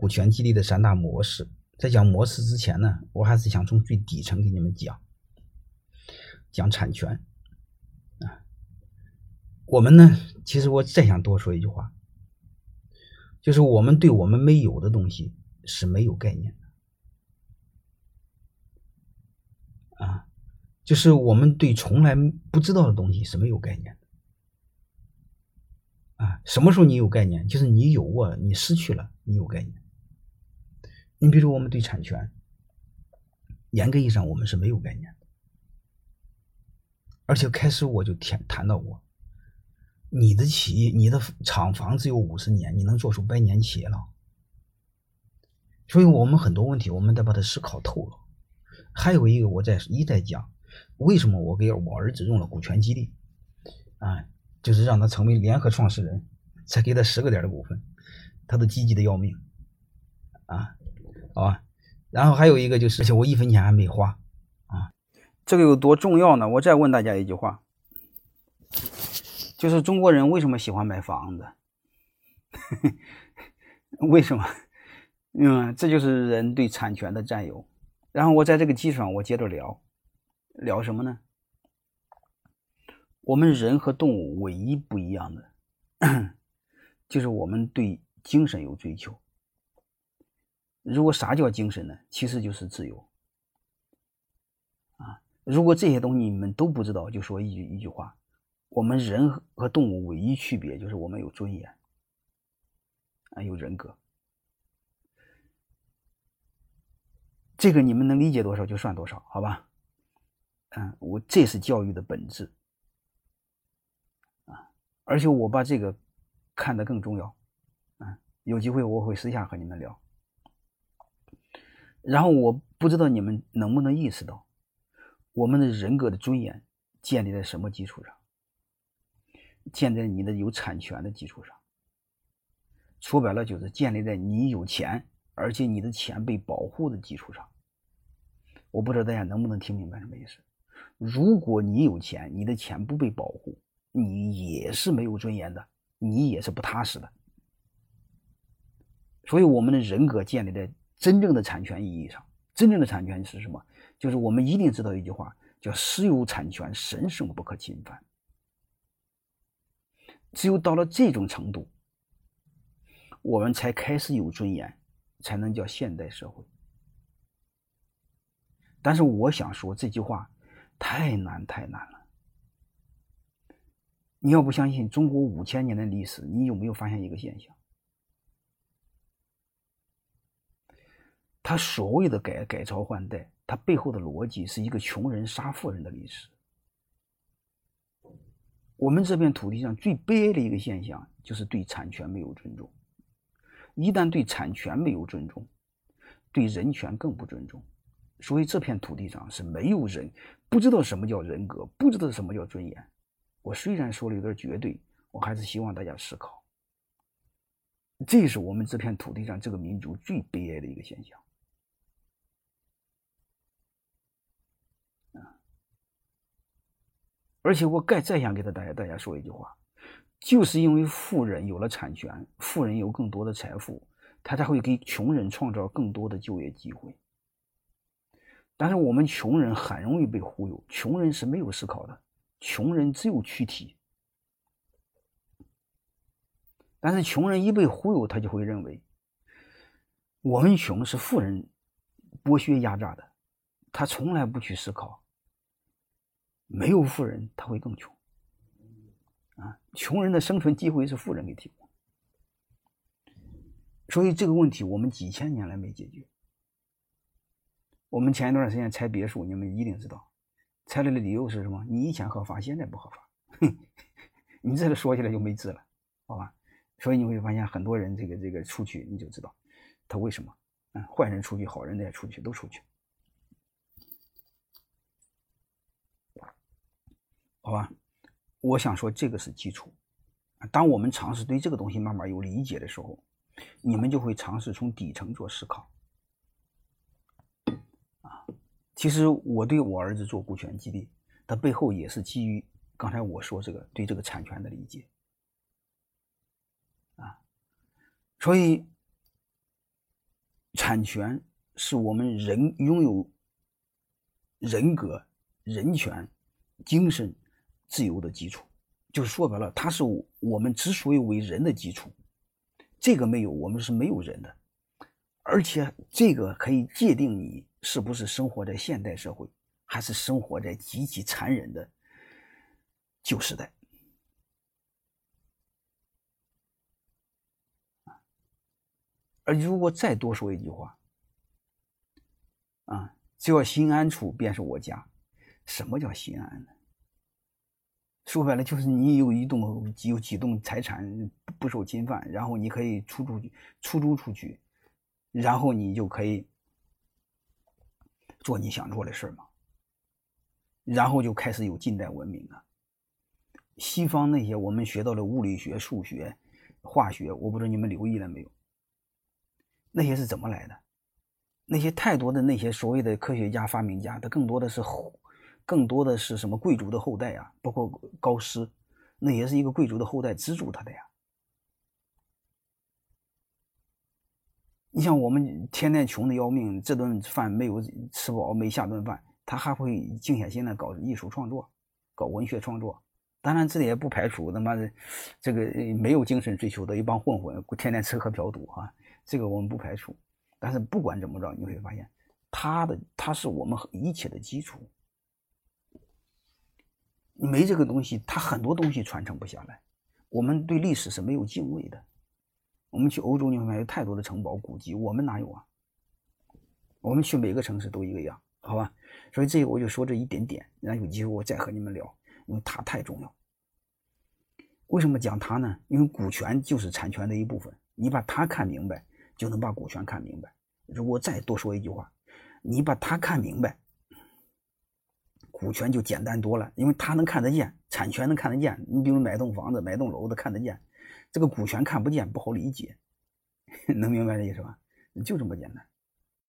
股权激励的三大模式。在讲模式之前呢，我还是想从最底层给你们讲，讲产权啊。我们呢，其实我再想多说一句话，就是我们对我们没有的东西是没有概念的啊，就是我们对从来不知道的东西是没有概念的啊。什么时候你有概念？就是你有过，你失去了，你有概念。你比如我们对产权，严格意义上我们是没有概念的，而且开始我就谈谈到过，你的企业、你的厂房只有五十年，你能做出百年企业了？所以我们很多问题，我们得把它思考透了。还有一个，我在一再讲，为什么我给我儿子用了股权激励，啊，就是让他成为联合创始人，才给他十个点的股份，他都积极的要命，啊。好吧，然后还有一个就是，而且我一分钱还没花啊，这个有多重要呢？我再问大家一句话，就是中国人为什么喜欢买房子？为什么？嗯，这就是人对产权的占有。然后我在这个基础上，我接着聊，聊什么呢？我们人和动物唯一不一样的，就是我们对精神有追求。如果啥叫精神呢？其实就是自由啊！如果这些东西你们都不知道，就说一句一句话：我们人和动物唯一区别就是我们有尊严啊，有人格。这个你们能理解多少就算多少，好吧？嗯，我这是教育的本质啊！而且我把这个看得更重要啊！有机会我会私下和你们聊。然后我不知道你们能不能意识到，我们的人格的尊严建立在什么基础上？建立在你的有产权的基础上。说白了就是建立在你有钱，而且你的钱被保护的基础上。我不知道大家能不能听明白什么意思？如果你有钱，你的钱不被保护，你也是没有尊严的，你也是不踏实的。所以我们的人格建立在。真正的产权意义上，真正的产权是什么？就是我们一定知道一句话，叫“私有产权神圣不可侵犯”。只有到了这种程度，我们才开始有尊严，才能叫现代社会。但是我想说这句话太难太难了。你要不相信中国五千年的历史，你有没有发现一个现象？他所谓的改改朝换代，他背后的逻辑是一个穷人杀富人的历史。我们这片土地上最悲哀的一个现象，就是对产权没有尊重。一旦对产权没有尊重，对人权更不尊重。所以这片土地上是没有人不知道什么叫人格，不知道什么叫尊严。我虽然说了有点绝对，我还是希望大家思考。这是我们这片土地上这个民族最悲哀的一个现象。而且我再再想给他大家大家说一句话，就是因为富人有了产权，富人有更多的财富，他才会给穷人创造更多的就业机会。但是我们穷人很容易被忽悠，穷人是没有思考的，穷人只有躯体。但是穷人一被忽悠，他就会认为我们穷是富人剥削压榨的，他从来不去思考。没有富人，他会更穷啊！穷人的生存机会是富人给提供，所以这个问题我们几千年来没解决。我们前一段时间拆别墅，你们一定知道，拆了的理由是什么？你以前合法，现在不合法。你这个说起来就没治了，好吧？所以你会发现很多人这个这个出去，你就知道他为什么。嗯，坏人出去，好人再出去，都出去。好吧，我想说这个是基础。当我们尝试对这个东西慢慢有理解的时候，你们就会尝试从底层做思考。啊，其实我对我儿子做股权激励，它背后也是基于刚才我说这个对这个产权的理解。啊，所以产权是我们人拥有人格、人权、精神自由的基础。就是说白了，它是我们之所以为人的基础。这个没有，我们是没有人的。而且这个可以界定你是不是生活在现代社会，还是生活在极其残忍的旧时代。而如果再多说一句话，啊，只要心安处便是我家。什么叫心安呢？说白了就是你有一栋有几栋财产不受侵犯，然后你可以出出去出租出去，然后你就可以做你想做的事嘛。然后就开始有近代文明了。西方那些我们学到的物理学、数学、化学，我不知道你们留意了没有？那些是怎么来的？那些太多的那些所谓的科学家、发明家，他更多的是后，更多的是什么贵族的后代啊？包括高斯，那也是一个贵族的后代资助他的呀。你像我们天天穷的要命，这顿饭没有吃饱，没下顿饭，他还会静下心来搞艺术创作，搞文学创作。当然，这也不排除他妈的这个没有精神追求的一帮混混，天天吃喝嫖赌啊。这个我们不排除，但是不管怎么着，你会发现，他的他是我们一切的基础。没这个东西，它很多东西传承不下来。我们对历史是没有敬畏的。我们去欧洲，你会发现有太多的城堡古迹，我们哪有啊？我们去每个城市都一个样，好吧？所以这个我就说这一点点，然后有机会我再和你们聊，因为它太重要。为什么讲它呢？因为股权就是产权的一部分，你把它看明白。就能把股权看明白。如果再多说一句话，你把它看明白，股权就简单多了，因为它能看得见，产权能看得见。你比如买栋房子、买栋楼的看得见，这个股权看不见，不好理解，能明白这意思吧？就这么简单。